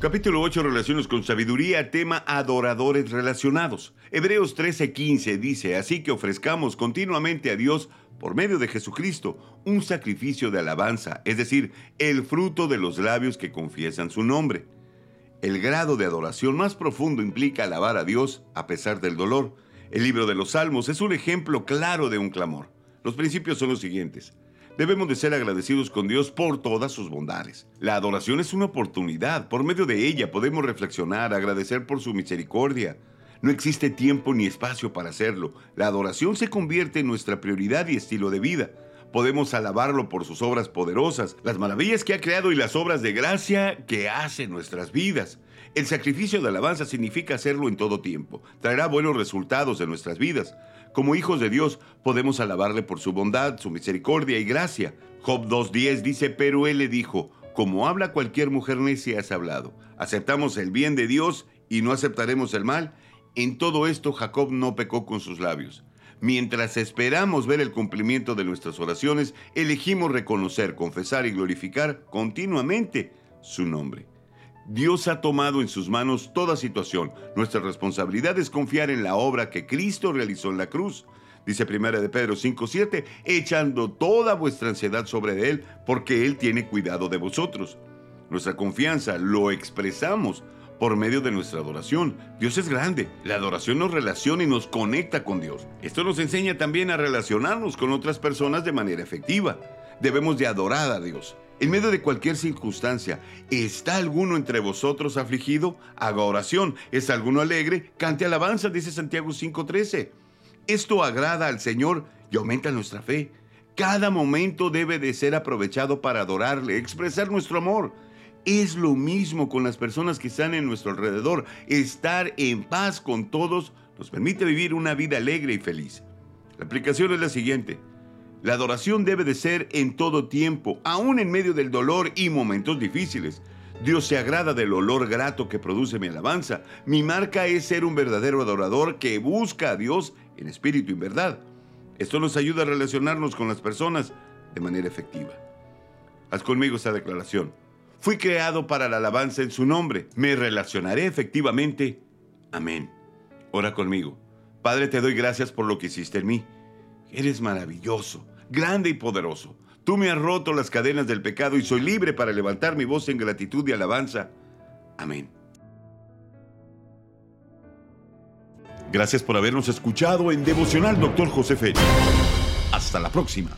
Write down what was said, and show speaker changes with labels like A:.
A: Capítulo 8, Relaciones con Sabiduría, tema Adoradores Relacionados. Hebreos 13:15 dice, así que ofrezcamos continuamente a Dios, por medio de Jesucristo, un sacrificio de alabanza, es decir, el fruto de los labios que confiesan su nombre. El grado de adoración más profundo implica alabar a Dios a pesar del dolor. El libro de los Salmos es un ejemplo claro de un clamor. Los principios son los siguientes. Debemos de ser agradecidos con Dios por todas sus bondades. La adoración es una oportunidad. Por medio de ella podemos reflexionar, agradecer por su misericordia. No existe tiempo ni espacio para hacerlo. La adoración se convierte en nuestra prioridad y estilo de vida. Podemos alabarlo por sus obras poderosas, las maravillas que ha creado y las obras de gracia que hace en nuestras vidas. El sacrificio de alabanza significa hacerlo en todo tiempo. Traerá buenos resultados en nuestras vidas. Como hijos de Dios podemos alabarle por su bondad, su misericordia y gracia. Job 2.10 dice, pero él le dijo, como habla cualquier mujer necia has hablado. Aceptamos el bien de Dios y no aceptaremos el mal. En todo esto Jacob no pecó con sus labios. Mientras esperamos ver el cumplimiento de nuestras oraciones, elegimos reconocer, confesar y glorificar continuamente su nombre. Dios ha tomado en sus manos toda situación. Nuestra responsabilidad es confiar en la obra que Cristo realizó en la cruz. Dice 1 de Pedro 5:7, echando toda vuestra ansiedad sobre Él, porque Él tiene cuidado de vosotros. Nuestra confianza lo expresamos por medio de nuestra adoración. Dios es grande. La adoración nos relaciona y nos conecta con Dios. Esto nos enseña también a relacionarnos con otras personas de manera efectiva. Debemos de adorar a Dios. En medio de cualquier circunstancia, ¿está alguno entre vosotros afligido? Haga oración. ¿Es alguno alegre? Cante alabanza, dice Santiago 5:13. Esto agrada al Señor y aumenta nuestra fe. Cada momento debe de ser aprovechado para adorarle, expresar nuestro amor. Es lo mismo con las personas que están en nuestro alrededor. Estar en paz con todos nos permite vivir una vida alegre y feliz. La aplicación es la siguiente. La adoración debe de ser en todo tiempo, aún en medio del dolor y momentos difíciles. Dios se agrada del olor grato que produce mi alabanza. Mi marca es ser un verdadero adorador que busca a Dios en espíritu y en verdad. Esto nos ayuda a relacionarnos con las personas de manera efectiva. Haz conmigo esta declaración. Fui creado para la alabanza en su nombre. Me relacionaré efectivamente. Amén. Ora conmigo. Padre, te doy gracias por lo que hiciste en mí. Eres maravilloso, grande y poderoso. Tú me has roto las cadenas del pecado y soy libre para levantar mi voz en gratitud y alabanza. Amén. Gracias por habernos escuchado en Devocional Doctor José Félix. Hasta la próxima.